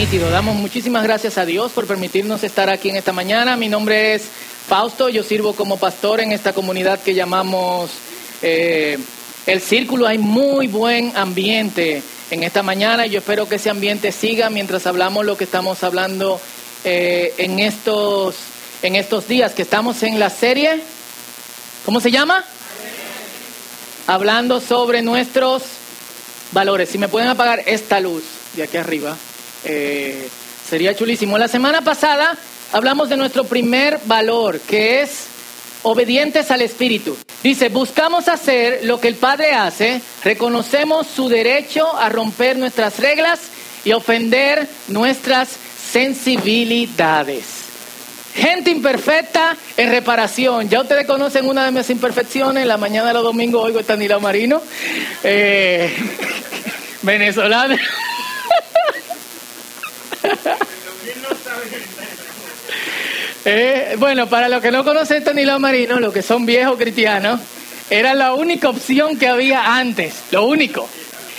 Damos muchísimas gracias a Dios por permitirnos estar aquí en esta mañana. Mi nombre es Fausto, yo sirvo como pastor en esta comunidad que llamamos eh, El Círculo. Hay muy buen ambiente en esta mañana y yo espero que ese ambiente siga mientras hablamos lo que estamos hablando eh, en, estos, en estos días, que estamos en la serie. ¿Cómo se llama? Hablando sobre nuestros valores. Si me pueden apagar esta luz de aquí arriba. Eh, sería chulísimo. La semana pasada hablamos de nuestro primer valor, que es obedientes al Espíritu. Dice, buscamos hacer lo que el Padre hace, reconocemos su derecho a romper nuestras reglas y ofender nuestras sensibilidades. Gente imperfecta en reparación. Ya ustedes conocen una de mis imperfecciones. La mañana de los domingos oigo Tanila Marino, eh, venezolana. Eh, bueno, para los que no conocen Tanilo Marino, los que son viejos cristianos, era la única opción que había antes, lo único.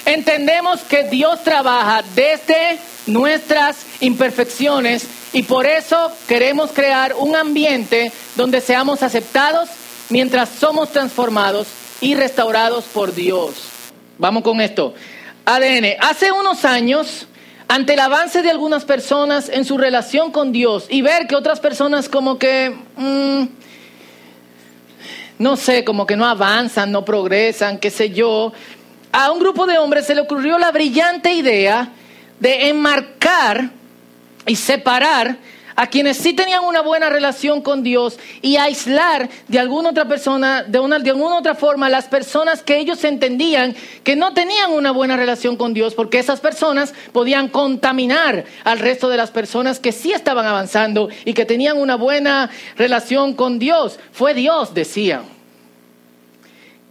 Entendemos que Dios trabaja desde nuestras imperfecciones y por eso queremos crear un ambiente donde seamos aceptados mientras somos transformados y restaurados por Dios. Vamos con esto. ADN. Hace unos años ante el avance de algunas personas en su relación con Dios y ver que otras personas como que, mm, no sé, como que no avanzan, no progresan, qué sé yo, a un grupo de hombres se le ocurrió la brillante idea de enmarcar y separar a quienes sí tenían una buena relación con Dios y aislar de alguna otra persona, de, una, de alguna otra forma, las personas que ellos entendían que no tenían una buena relación con Dios, porque esas personas podían contaminar al resto de las personas que sí estaban avanzando y que tenían una buena relación con Dios. Fue Dios, decían.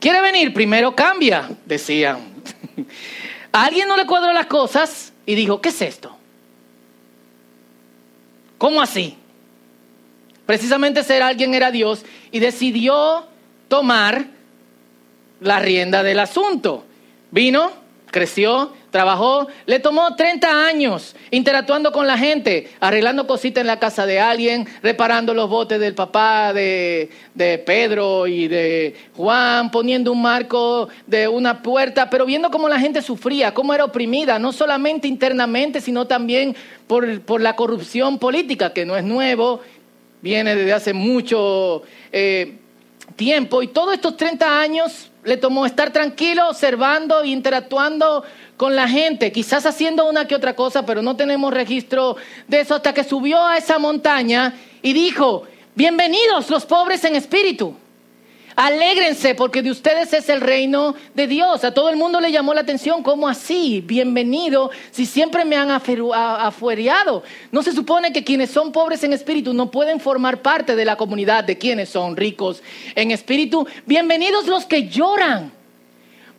¿Quiere venir? Primero cambia, decían. A alguien no le cuadró las cosas y dijo, ¿qué es esto? ¿Cómo así? Precisamente ser alguien era Dios y decidió tomar la rienda del asunto. Vino, creció, trabajó, le tomó 30 años interactuando con la gente, arreglando cositas en la casa de alguien, reparando los botes del papá de, de, Pedro y de Juan, poniendo un marco de una puerta, pero viendo cómo la gente sufría, cómo era oprimida, no solamente internamente, sino también por, por la corrupción política, que no es nuevo, viene desde hace mucho eh, tiempo, y todos estos 30 años le tomó estar tranquilo, observando e interactuando con la gente, quizás haciendo una que otra cosa, pero no tenemos registro de eso hasta que subió a esa montaña y dijo, bienvenidos los pobres en espíritu. Alégrense porque de ustedes es el reino de Dios. A todo el mundo le llamó la atención, ¿cómo así? Bienvenido, si siempre me han afuereado. No se supone que quienes son pobres en espíritu no pueden formar parte de la comunidad de quienes son ricos en espíritu. Bienvenidos los que lloran.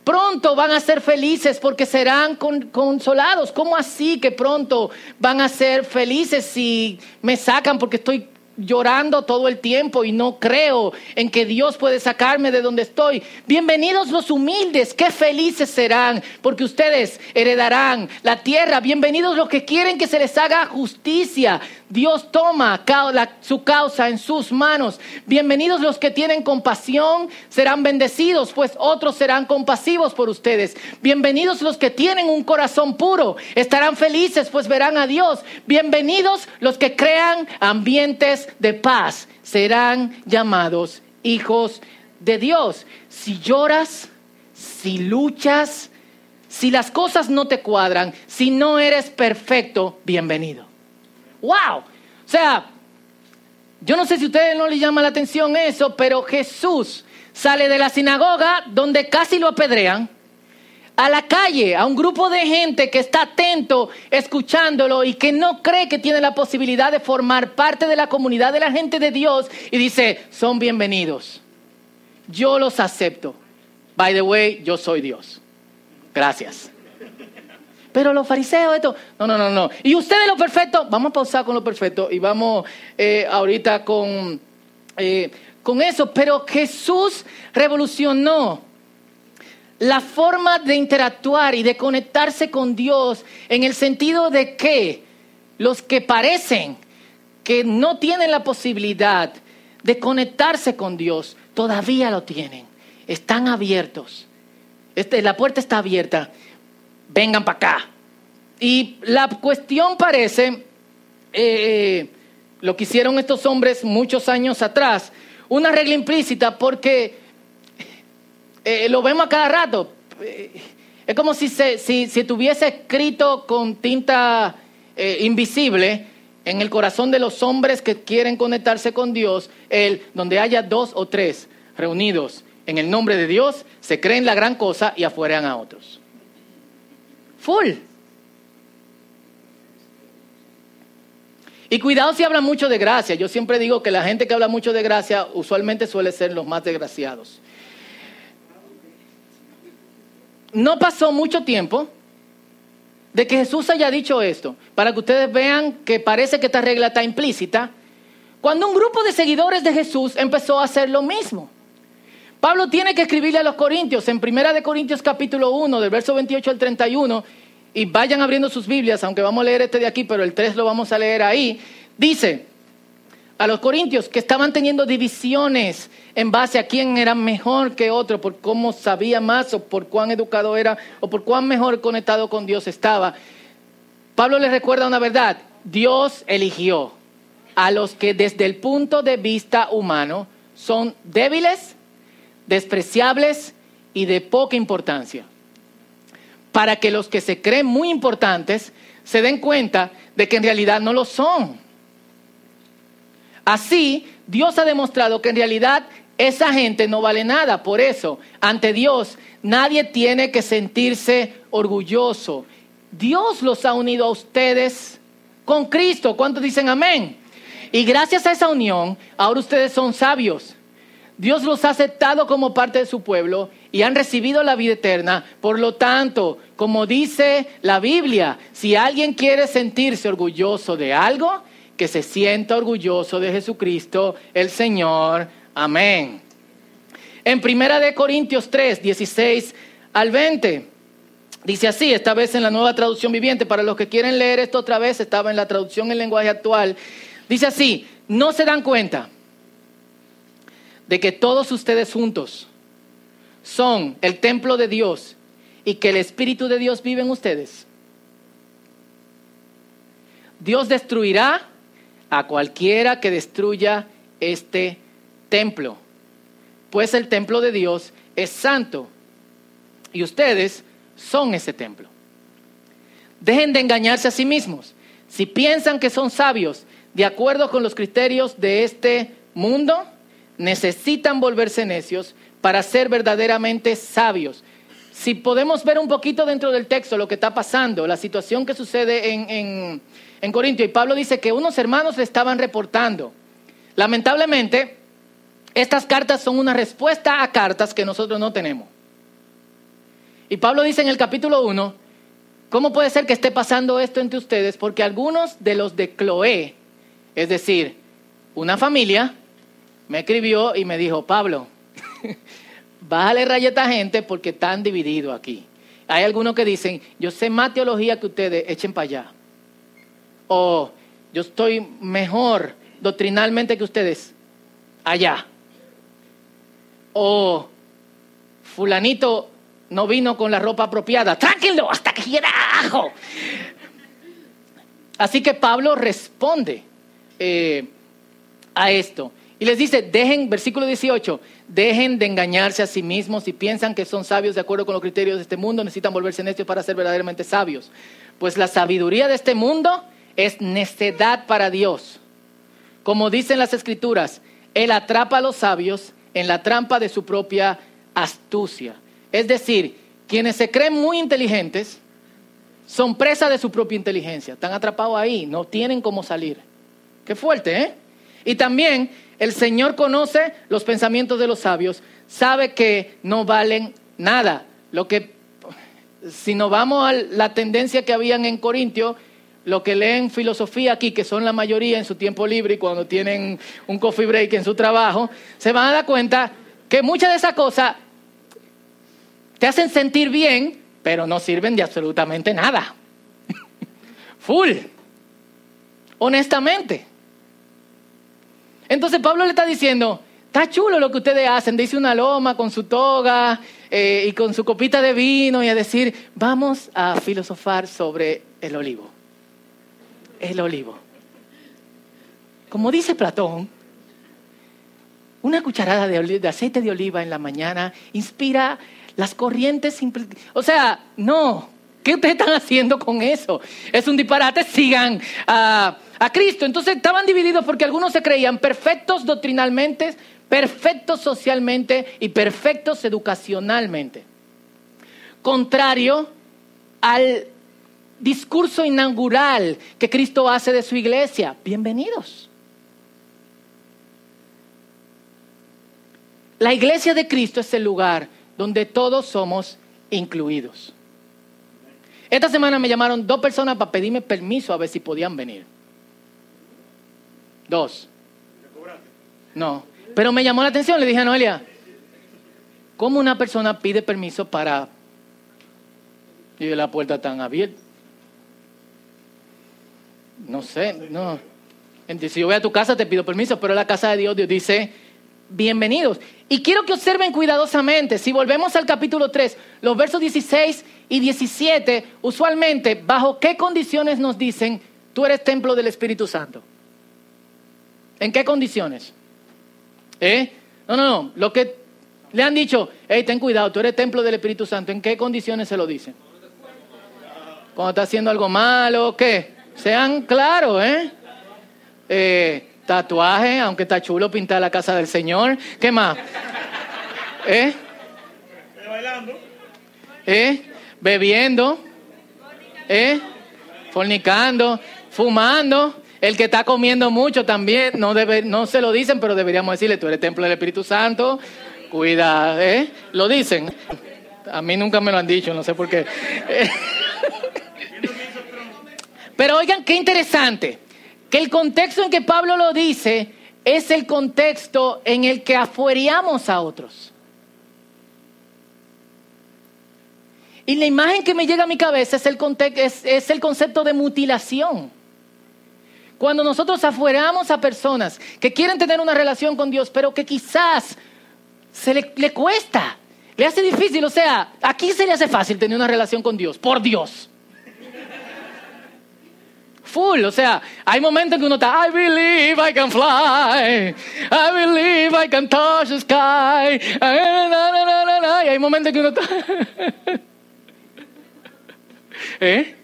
Pronto van a ser felices porque serán consolados. ¿Cómo así que pronto van a ser felices si me sacan porque estoy llorando todo el tiempo y no creo en que Dios puede sacarme de donde estoy. Bienvenidos los humildes, qué felices serán, porque ustedes heredarán la tierra. Bienvenidos los que quieren que se les haga justicia. Dios toma su causa en sus manos. Bienvenidos los que tienen compasión, serán bendecidos, pues otros serán compasivos por ustedes. Bienvenidos los que tienen un corazón puro, estarán felices, pues verán a Dios. Bienvenidos los que crean ambientes de paz, serán llamados hijos de Dios. Si lloras, si luchas, si las cosas no te cuadran, si no eres perfecto, bienvenido. ¡Wow! O sea, yo no sé si a ustedes no les llama la atención eso, pero Jesús sale de la sinagoga donde casi lo apedrean a la calle, a un grupo de gente que está atento escuchándolo y que no cree que tiene la posibilidad de formar parte de la comunidad de la gente de Dios y dice, son bienvenidos. Yo los acepto. By the way, yo soy Dios. Gracias. Pero los fariseos, esto, no, no, no, no. Y ustedes lo perfecto, vamos a pausar con lo perfecto y vamos eh, ahorita con, eh, con eso. Pero Jesús revolucionó la forma de interactuar y de conectarse con Dios en el sentido de que los que parecen que no tienen la posibilidad de conectarse con Dios, todavía lo tienen. Están abiertos. Este, la puerta está abierta. Vengan para acá. Y la cuestión parece, eh, lo que hicieron estos hombres muchos años atrás, una regla implícita porque eh, lo vemos a cada rato. es como si, se, si, si tuviese escrito con tinta invisible en el corazón de los hombres que quieren conectarse con Dios, el donde haya dos o tres reunidos en el nombre de Dios, se creen la gran cosa y afueran a otros. Full. Y cuidado si habla mucho de gracia. Yo siempre digo que la gente que habla mucho de gracia usualmente suele ser los más desgraciados. No pasó mucho tiempo de que Jesús haya dicho esto, para que ustedes vean que parece que esta regla está implícita, cuando un grupo de seguidores de Jesús empezó a hacer lo mismo. Pablo tiene que escribirle a los corintios en Primera de Corintios capítulo 1, del verso 28 al 31, y vayan abriendo sus Biblias, aunque vamos a leer este de aquí, pero el 3 lo vamos a leer ahí, dice a los corintios que estaban teniendo divisiones en base a quién era mejor que otro, por cómo sabía más o por cuán educado era o por cuán mejor conectado con Dios estaba. Pablo les recuerda una verdad, Dios eligió a los que desde el punto de vista humano son débiles, despreciables y de poca importancia para que los que se creen muy importantes se den cuenta de que en realidad no lo son. Así, Dios ha demostrado que en realidad esa gente no vale nada. Por eso, ante Dios, nadie tiene que sentirse orgulloso. Dios los ha unido a ustedes con Cristo. ¿Cuántos dicen amén? Y gracias a esa unión, ahora ustedes son sabios. Dios los ha aceptado como parte de su pueblo y han recibido la vida eterna. Por lo tanto, como dice la Biblia, si alguien quiere sentirse orgulloso de algo, que se sienta orgulloso de Jesucristo, el Señor. Amén. En Primera de Corintios 3, 16 al 20. Dice así, esta vez en la nueva traducción viviente, para los que quieren leer esto otra vez, estaba en la traducción en lenguaje actual. Dice así, no se dan cuenta de que todos ustedes juntos son el templo de Dios y que el Espíritu de Dios vive en ustedes, Dios destruirá a cualquiera que destruya este templo, pues el templo de Dios es santo y ustedes son ese templo. Dejen de engañarse a sí mismos. Si piensan que son sabios de acuerdo con los criterios de este mundo, necesitan volverse necios para ser verdaderamente sabios. Si podemos ver un poquito dentro del texto lo que está pasando, la situación que sucede en, en, Corintio, y Pablo dice que unos hermanos le estaban reportando. Lamentablemente, estas cartas son una respuesta a cartas que nosotros no tenemos. Y Pablo dice en el capítulo 1, ¿cómo puede ser que esté pasando esto entre ustedes? Porque algunos de los de Cloé, es decir, una familia, me escribió y me dijo, Pablo, bájale raya a esta gente porque están divididos aquí. Hay algunos que dicen, yo sé más teología que ustedes, echen para allá. O yo estoy mejor doctrinalmente que ustedes, allá. O fulanito no vino con la ropa apropiada, tranquilo hasta que quiera ajo. Así que Pablo responde eh, a esto. Y les dice, dejen, versículo 18, dejen de engañarse a sí mismos si piensan que son sabios de acuerdo con los criterios de este mundo, necesitan volverse necios para ser verdaderamente sabios. Pues la sabiduría de este mundo es necedad para Dios. Como dicen las escrituras, Él atrapa a los sabios en la trampa de su propia astucia. Es decir, quienes se creen muy inteligentes son presa de su propia inteligencia, están atrapados ahí, no tienen cómo salir. Qué fuerte, ¿eh? Y también el Señor conoce los pensamientos de los sabios, sabe que no valen nada. Lo que, si nos vamos a la tendencia que habían en Corintio, lo que leen filosofía aquí, que son la mayoría en su tiempo libre y cuando tienen un coffee break en su trabajo, se van a dar cuenta que muchas de esas cosas te hacen sentir bien, pero no sirven de absolutamente nada. Full. honestamente. Entonces Pablo le está diciendo, está chulo lo que ustedes hacen, dice una loma con su toga eh, y con su copita de vino y a decir, vamos a filosofar sobre el olivo. El olivo. Como dice Platón, una cucharada de, aceite de oliva en la mañana inspira las corrientes. O sea, no. ¿Qué ustedes están haciendo con eso? Es un disparate. Sigan a, a Cristo. Entonces estaban divididos porque algunos se creían perfectos doctrinalmente, perfectos socialmente y perfectos educacionalmente. Contrario al discurso inaugural que Cristo hace de su iglesia. Bienvenidos. La iglesia de Cristo es el lugar donde todos somos incluidos. Esta semana me llamaron dos personas para pedirme permiso a ver si podían venir. Dos. No. Pero me llamó la atención, le dije a Noelia, ¿cómo una persona pide permiso para... Y la puerta tan abierta. No sé, no. Si yo voy a tu casa te pido permiso, pero la casa de Dios Dios dice, bienvenidos. Y quiero que observen cuidadosamente, si volvemos al capítulo 3, los versos 16 y 17, usualmente, ¿bajo qué condiciones nos dicen, tú eres templo del Espíritu Santo? ¿En qué condiciones? ¿Eh? No, no, no, lo que le han dicho, hey, ten cuidado, tú eres templo del Espíritu Santo, ¿en qué condiciones se lo dicen? Cuando está haciendo algo malo, ¿qué? Sean claros, ¿eh? eh Tatuaje, aunque está chulo pintar la casa del Señor. ¿Qué más? ¿Eh? Bailando. ¿Eh? Bebiendo. ¿Eh? Fornicando. Fumando. El que está comiendo mucho también, no, debe, no se lo dicen, pero deberíamos decirle, tú eres templo del Espíritu Santo, cuida, ¿eh? Lo dicen. A mí nunca me lo han dicho, no sé por qué. Pero oigan, qué interesante que el contexto en que Pablo lo dice es el contexto en el que afuereamos a otros. Y la imagen que me llega a mi cabeza es el, es, es el concepto de mutilación. Cuando nosotros afuereamos a personas que quieren tener una relación con Dios, pero que quizás se le, le cuesta, le hace difícil, o sea, aquí se le hace fácil tener una relación con Dios, por Dios full. O sea, hay momentos en que uno está, I believe I can fly, I believe I can touch the sky. Y hay momentos en que uno está. ¿Eh?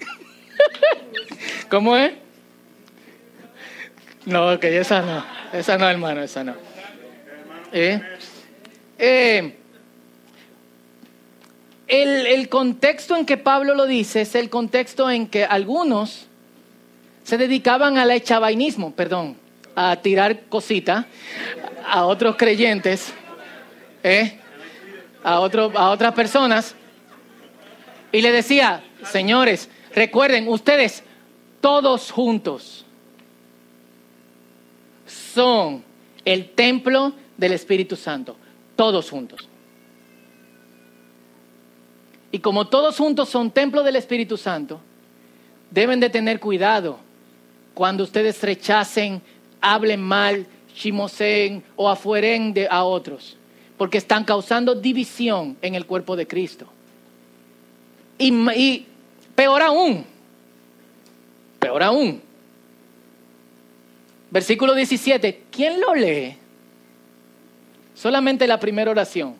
¿Cómo es? No, ok, esa no. Esa no, hermano, esa no. ¿Eh? Eh, el contexto en que Pablo lo dice es el contexto en que algunos se dedicaban al echabainismo, perdón, a tirar cositas a otros creyentes, ¿eh? a, a otras personas, y le decía, señores, recuerden, ustedes todos juntos son el templo del Espíritu Santo, todos juntos. Y como todos juntos son templo del Espíritu Santo, deben de tener cuidado cuando ustedes rechacen, hablen mal, chimoseen o afueren de a otros, porque están causando división en el cuerpo de Cristo. Y, peor aún, peor aún, versículo 17, ¿quién lo lee? Solamente la primera oración.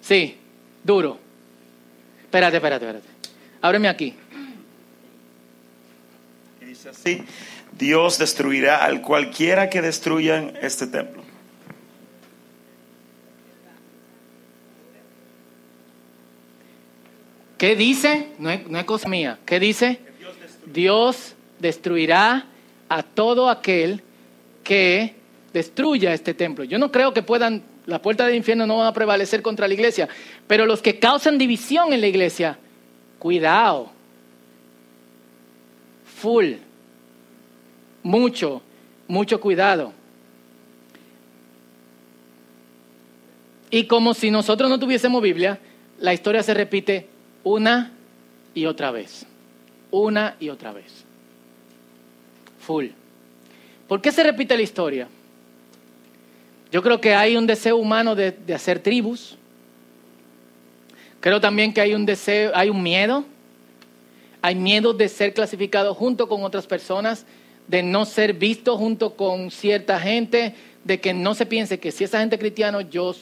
Sí, duro. Espérate, espérate, espérate. Ábreme aquí. Y dice así, Dios destruirá al cualquiera que destruyan este templo. ¿Qué dice? No es, cosa mía. ¿Qué dice? Dios destruirá a todo aquel que destruya este templo. Yo no creo que puedan, las puertas del infierno no van a prevalecer contra la iglesia, pero los que causan división en la iglesia, cuidado, full mucho, mucho cuidado. Y como si nosotros no tuviésemos Biblia, la historia se repite una y otra vez. Una y otra vez. Full. ¿Por qué se repite la historia? Yo creo que hay un deseo humano de, de hacer tribus. Creo también que hay un deseo, hay un miedo. Hay miedo de ser clasificado junto con otras personas, de no ser visto junto con cierta gente, de que no se piense que si esa gente es cristiano, yo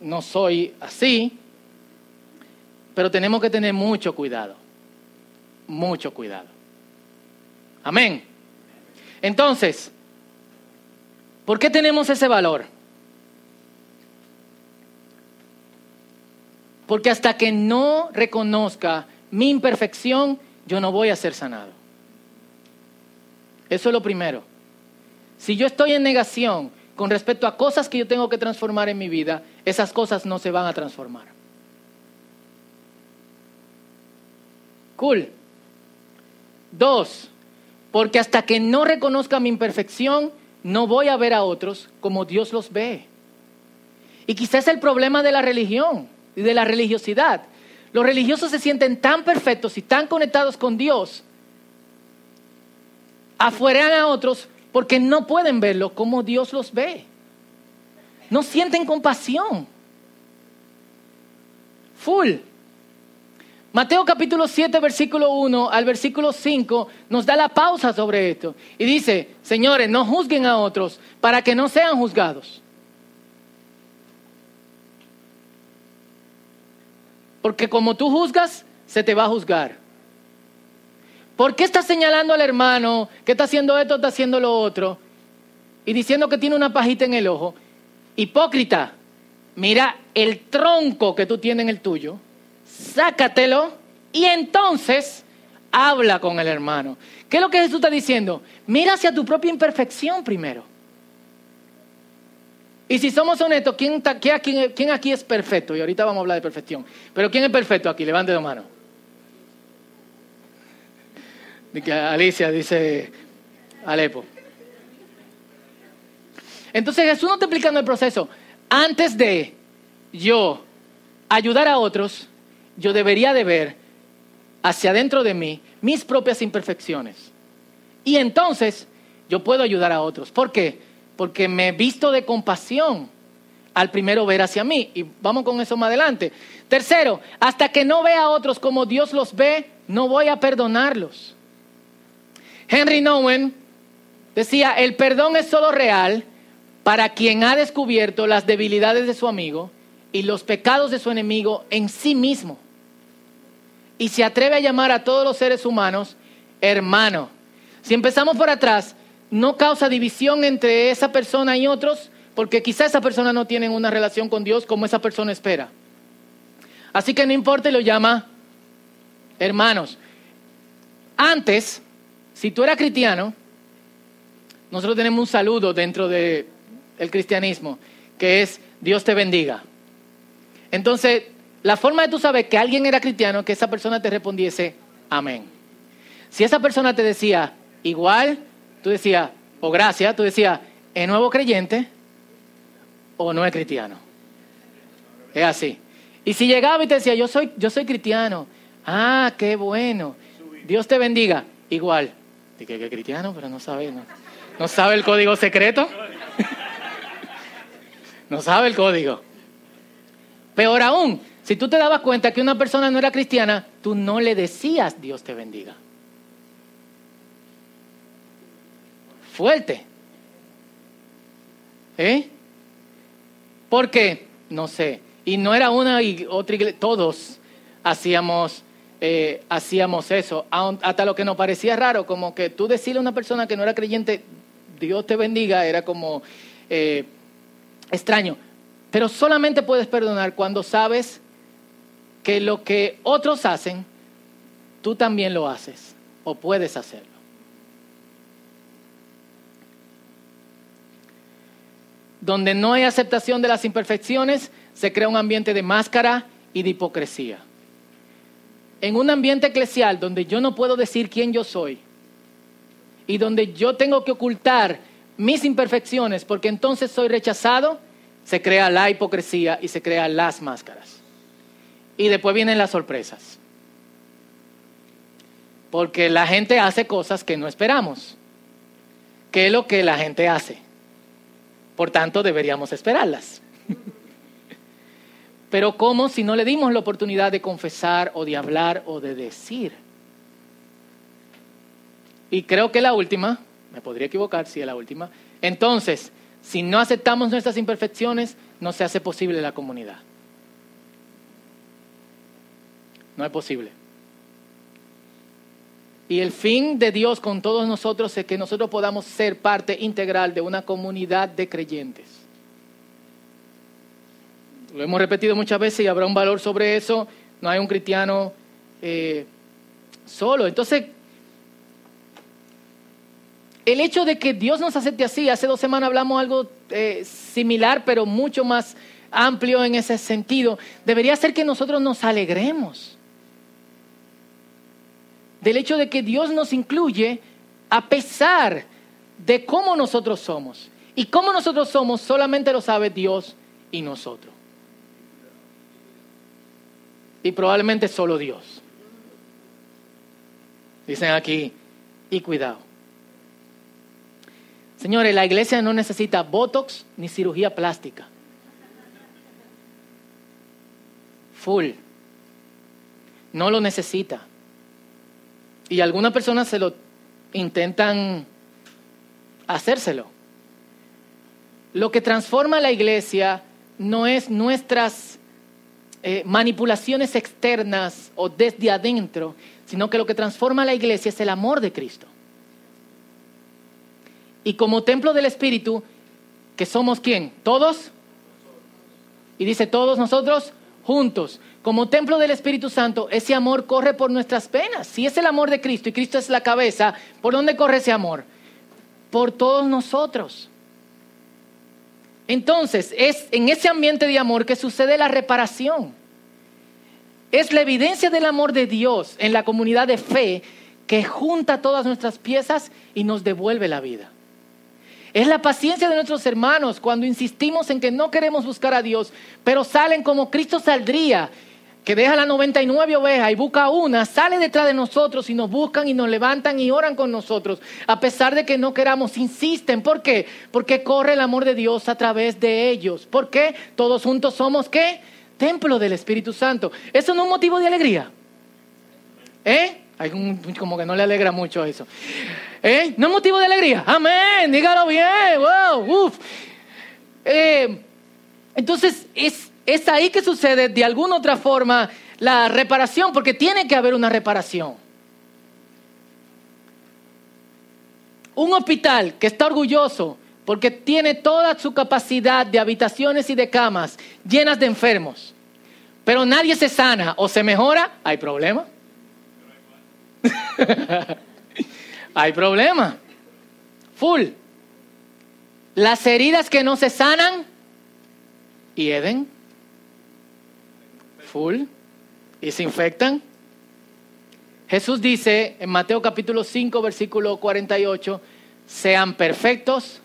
no soy así. Pero tenemos que tener mucho cuidado. Mucho cuidado. Amén. Entonces, ¿por qué tenemos ese valor? Porque hasta que no reconozca mi imperfección, yo no voy a ser sanado. Eso es lo primero. Si yo estoy en negación con respecto a cosas que yo tengo que transformar en mi vida, esas cosas no se van a transformar. Cool. Dos, porque hasta que no reconozca mi imperfección, no voy a ver a otros como Dios los ve. Y quizás el problema de la religión y de la religiosidad. Los religiosos se sienten tan perfectos y tan conectados con Dios, afueran a otros porque no pueden verlo como Dios los ve. No sienten compasión. Full. Mateo capítulo 7, versículo 1 al versículo 5 nos da la pausa sobre esto. Y dice, señores, no juzguen a otros para que no sean juzgados. Porque como tú juzgas, se te va a juzgar. ¿Por qué estás señalando al hermano que está haciendo esto, está haciendo lo otro? Y diciendo que tiene una pajita en el ojo. Hipócrita, mira el tronco que tú tienes en el tuyo sácatelo y entonces habla con el hermano. ¿Qué es lo que Jesús está diciendo? Mira hacia tu propia imperfección primero. Y si somos honestos, ¿quién, quién, aquí es perfecto? Y ahorita vamos a hablar de perfección. Pero ¿quién es perfecto aquí? Levante la mano. Alicia dice Alepo. Entonces Jesús no está explicando el proceso. Antes de yo ayudar a otros, yo debería de ver hacia adentro de mí mis propias imperfecciones. Y entonces yo puedo ayudar a otros. ¿Por qué? Porque me he visto de compasión al primero ver hacia mí. Y vamos con eso más adelante. Tercero, hasta que no vea a otros como Dios los ve, no voy a perdonarlos. Henry Nowen decía, el perdón es solo real para quien ha descubierto las debilidades de su amigo y los pecados de su enemigo en sí mismo y se atreve a llamar a todos los seres humanos hermano. Si empezamos por atrás, no causa división entre esa persona y otros, porque quizá esa persona no tiene una relación con Dios como esa persona espera. Así que no importa, lo llama hermanos. Antes, si tú eras cristiano, nosotros tenemos un saludo dentro del cristianismo, que es Dios te bendiga. Entonces, la forma de tú saber que alguien era cristiano, que esa persona te respondiese amén. Si esa persona te decía igual, tú decías, o gracias, tú decías, ¿es nuevo creyente o no es cristiano? Es así. Y si llegaba y te decía, yo soy, yo soy cristiano, ah, qué bueno, Dios te bendiga, igual. Dije que es cristiano, pero no sabe, no, no sabe el código secreto. no sabe el código. Peor aún, si tú te dabas cuenta que una persona no era cristiana, tú no le decías Dios te bendiga. Fuerte. ¿Eh? ¿Por qué? No sé. Y no era una y otra iglesia, todos hacíamos, eh, hacíamos eso. Hasta lo que nos parecía raro, como que tú decirle a una persona que no era creyente, Dios te bendiga, era como eh, extraño. Pero solamente puedes perdonar cuando sabes que lo que otros hacen, tú también lo haces o puedes hacerlo. Donde no hay aceptación de las imperfecciones, se crea un ambiente de máscara y de hipocresía. En un ambiente eclesial donde yo no puedo decir quién yo soy y donde yo tengo que ocultar mis imperfecciones porque entonces soy rechazado, se crea la hipocresía y se crean las máscaras. Y después vienen las sorpresas. Porque la gente hace cosas que no esperamos. que es lo que la gente hace. Por tanto, deberíamos esperarlas. Pero ¿cómo si no le dimos la oportunidad de confesar o de hablar o de decir? Y creo que la última, me podría equivocar si es la última, entonces, si no aceptamos nuestras imperfecciones, no se hace posible la comunidad. No es posible. Y el fin de Dios con todos nosotros es que nosotros podamos ser parte integral de una comunidad de creyentes. Lo hemos repetido muchas veces y habrá un valor sobre eso. No hay un cristiano eh, solo. Entonces, el hecho de que Dios nos acepte así, hace dos semanas hablamos algo eh, similar, pero mucho más amplio en ese sentido, debería ser que nosotros nos alegremos del hecho de que Dios nos incluye a pesar de cómo nosotros somos. Y cómo nosotros somos solamente lo sabe Dios y nosotros. Y probablemente solo Dios. Dicen aquí, y cuidado. Señores, la iglesia no necesita botox ni cirugía plástica. Full. No lo necesita. Y algunas personas se lo intentan hacérselo. Lo que transforma la iglesia no es nuestras eh, manipulaciones externas o desde adentro, sino que lo que transforma la iglesia es el amor de Cristo y como templo del Espíritu, que somos quién? ¿Todos? Y dice todos nosotros juntos. Como templo del Espíritu Santo, ese amor corre por nuestras penas. Si es el amor de Cristo y Cristo es la cabeza, ¿por dónde corre ese amor? Por todos nosotros. Entonces, es en ese ambiente de amor que sucede la reparación. Es la evidencia del amor de Dios en la comunidad de fe que junta todas nuestras piezas y nos devuelve la vida. Es la paciencia de nuestros hermanos cuando insistimos en que no queremos buscar a Dios, pero salen como Cristo saldría, que deja la 99 ovejas y busca una, sale detrás de nosotros y nos buscan y nos levantan y oran con nosotros, a pesar de que no queramos, insisten. ¿Por qué? Porque corre el amor de Dios a través de ellos. ¿Por qué? Todos juntos somos qué? Templo del Espíritu Santo. ¿Eso no es un motivo de alegría? ¿Eh? Hay como que no le alegra mucho eso. ¿Eh? ¿No es motivo de alegría? Amén, dígalo bien. Wow, uf. Eh, entonces, es, es ahí que sucede de alguna otra forma la reparación, porque tiene que haber una reparación. Un hospital que está orgulloso porque tiene toda su capacidad de habitaciones y de camas llenas de enfermos, pero nadie se sana o se mejora, hay problema. Hay problema. Full. Las heridas que no se sanan, y Eden. Full. Y se infectan. Jesús dice en Mateo capítulo 5, versículo 48, sean perfectos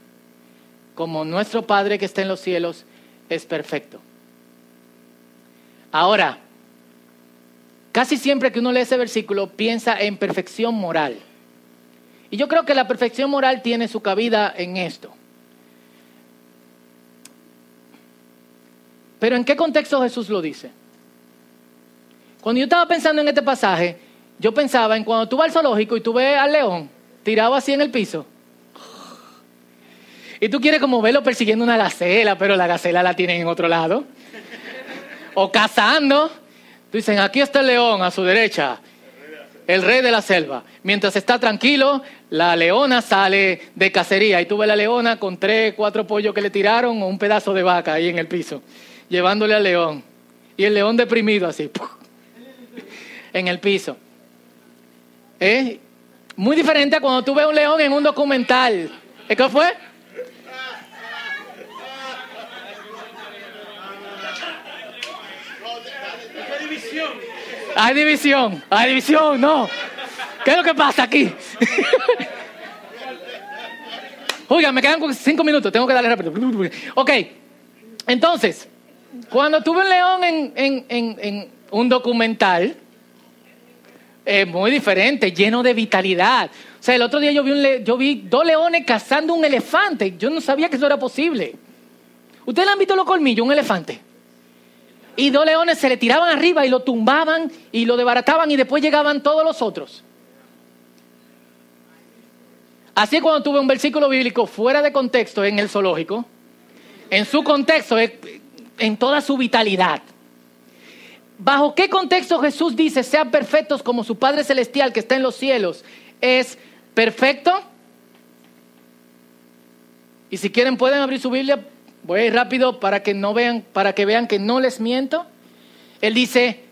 como nuestro Padre que está en los cielos es perfecto. Ahora, Casi siempre que uno lee ese versículo piensa en perfección moral. Y yo creo que la perfección moral tiene su cabida en esto. Pero ¿en qué contexto Jesús lo dice? Cuando yo estaba pensando en este pasaje, yo pensaba en cuando tú vas al zoológico y tú ves al león tirado así en el piso. Y tú quieres como verlo persiguiendo una gacela, pero la gacela la tienen en otro lado. O cazando. Dicen, aquí está el león a su derecha, el rey de la selva. Mientras está tranquilo, la leona sale de cacería y tú ves la leona con tres, cuatro pollos que le tiraron o un pedazo de vaca ahí en el piso, llevándole al león. Y el león deprimido así, en el piso. ¿Eh? Muy diferente a cuando tú ves un león en un documental. ¿Qué fue? Hay división, hay división, no. ¿Qué es lo que pasa aquí? Oiga, me quedan cinco minutos, tengo que darle rápido. Ok, entonces, cuando tuve un león en, en un documental, Es muy diferente, lleno de vitalidad. O sea, el otro día yo vi, un yo vi dos leones cazando un elefante. Yo no sabía que eso era posible. ¿Ustedes han visto los colmillos, un elefante? Y dos leones se le tiraban arriba y lo tumbaban y lo desbarataban y después llegaban todos los otros. Así es cuando tuve un versículo bíblico fuera de contexto en el zoológico, en su contexto, eh, en toda su vitalidad. ¿Bajo qué contexto Jesús dice, sean perfectos como su Padre Celestial que está en los cielos? ¿Es perfecto? Y si quieren pueden abrir su Biblia, voy a ir rápido para que no vean, para que vean que no les miento. Él dice,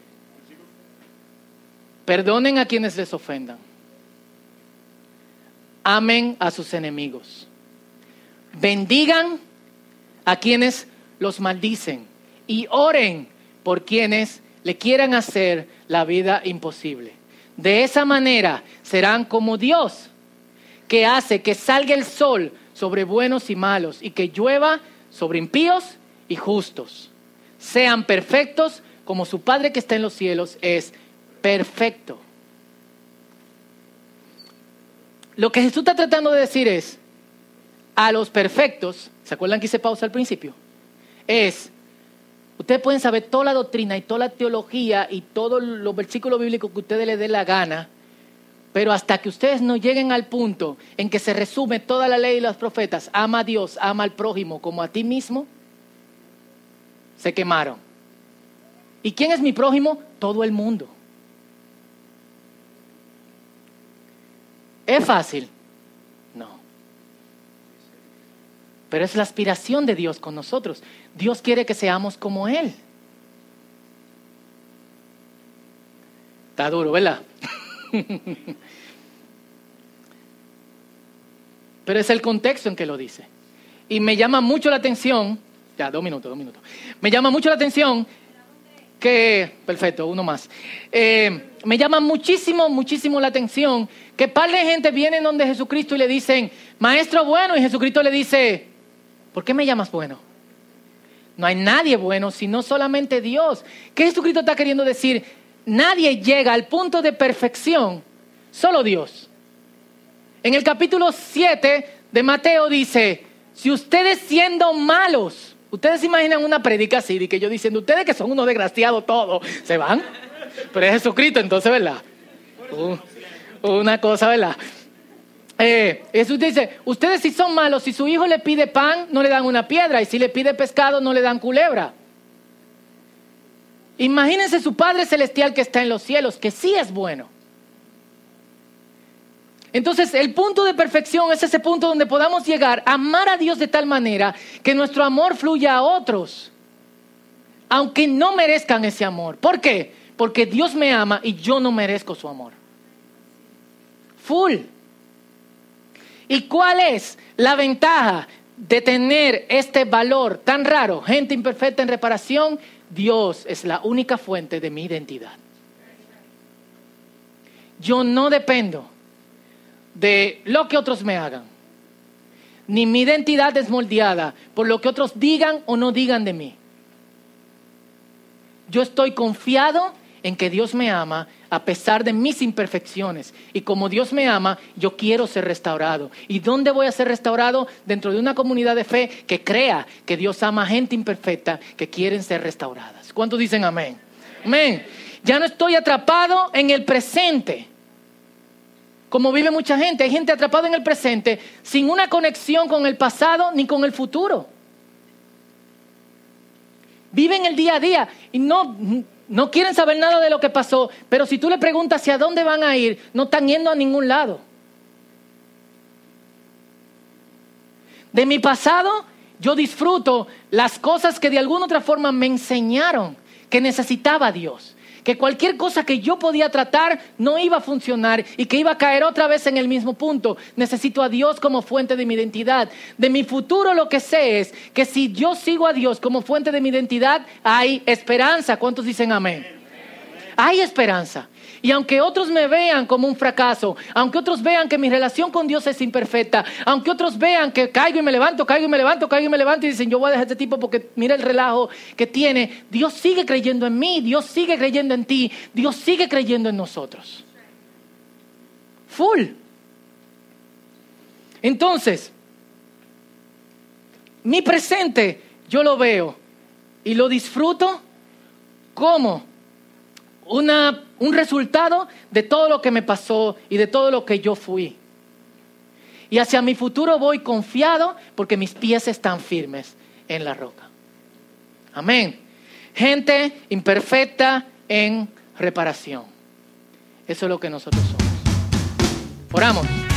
perdonen a quienes les ofendan. Amen a sus enemigos. Bendigan a quienes los maldicen y oren por quienes le quieran hacer la vida imposible. De esa manera serán como Dios, que hace que salga el sol sobre buenos y malos y que llueva sobre impíos y justos. Sean perfectos como su Padre que está en los cielos es perfecto. Lo que Jesús está tratando de decir es, a los perfectos, ¿se acuerdan que hice pausa al principio? Es, ustedes pueden saber toda la doctrina y toda la teología y todos los versículos bíblicos que ustedes les dé la gana, pero hasta que ustedes no lleguen al punto en que se resume toda la ley y los profetas, ama a Dios, ama al prójimo como a ti mismo, se quemaron. ¿Y quién es mi prójimo? Todo el mundo. ¿Es fácil? No. Pero es la aspiración de Dios con nosotros. Dios quiere que seamos como Él. Está duro, ¿verdad? Pero es el contexto en que lo dice. Y me llama mucho la atención, ya, dos minutos, dos minutos. Me llama mucho la atención que, perfecto, uno más. Eh, me llama muchísimo, muchísimo la atención que par de gente vienen donde Jesucristo y le dicen, maestro bueno, y Jesucristo le dice, ¿por qué me llamas bueno? No hay nadie bueno, sino solamente Dios. ¿Qué Jesucristo está queriendo decir? Nadie llega al punto de perfección, solo Dios. En el capítulo 7 de Mateo dice, si ustedes siendo malos, ustedes se imaginan una predica así, que yo diciendo, ustedes que son unos desgraciados todos, se van. Pero es Jesucristo entonces, ¿verdad? Uh, una cosa, ¿verdad? Eh, Jesús dice, ustedes si son malos, si su hijo le pide pan, no le dan una piedra, y si le pide pescado, no le dan culebra. Imagínense su Padre Celestial que está en los cielos, que sí es bueno. Entonces, el punto de perfección es ese punto donde podamos llegar a amar a Dios de tal manera que nuestro amor fluya a otros, aunque no merezcan ese amor. ¿Por qué? Porque Dios me ama y yo no merezco su amor. Full. ¿Y cuál es la ventaja de tener este valor tan raro? Gente imperfecta en reparación, Dios es la única fuente de mi identidad. Yo no dependo de lo que otros me hagan, ni mi identidad es moldeada por lo que otros digan o no digan de mí. Yo estoy confiado en que Dios me ama a pesar de mis imperfecciones. Y como Dios me ama, yo quiero ser restaurado. ¿Y dónde voy a ser restaurado? Dentro de una comunidad de fe que crea que Dios ama a gente imperfecta que quieren ser restauradas. ¿Cuántos dicen amén? Amén. Ya no estoy atrapado en el presente. Como vive mucha gente, hay gente atrapada en el presente sin una conexión con el pasado ni con el futuro. Viven el día a día y no, no quieren saber nada de lo que pasó, pero si tú le preguntas hacia dónde van a ir, no están yendo a ningún lado. De mi pasado, yo disfruto las cosas que de alguna otra forma me enseñaron que necesitaba Dios. Que cualquier cosa que yo podía tratar no iba a funcionar y que iba a caer otra vez en el mismo punto. Necesito a Dios como fuente de mi identidad. De mi futuro lo que sé es que si yo sigo a Dios como fuente de mi identidad, hay esperanza. ¿Cuántos dicen amén? Hay esperanza. Y aunque otros me vean como un fracaso, aunque otros vean que mi relación con Dios es imperfecta, aunque otros vean que caigo y me levanto, caigo y me levanto, caigo y me levanto y dicen, yo voy a dejar a este tipo porque mira el relajo que tiene, Dios sigue creyendo en mí, Dios sigue creyendo en ti, Dios sigue creyendo en nosotros. full. Entonces, mi presente yo lo veo y lo disfruto como una, un resultado de todo lo que me pasó y de todo lo que yo fui. Y hacia mi futuro voy confiado porque mis pies están firmes en la roca. Amén. Gente imperfecta en reparación. Eso es lo que nosotros somos. Oramos.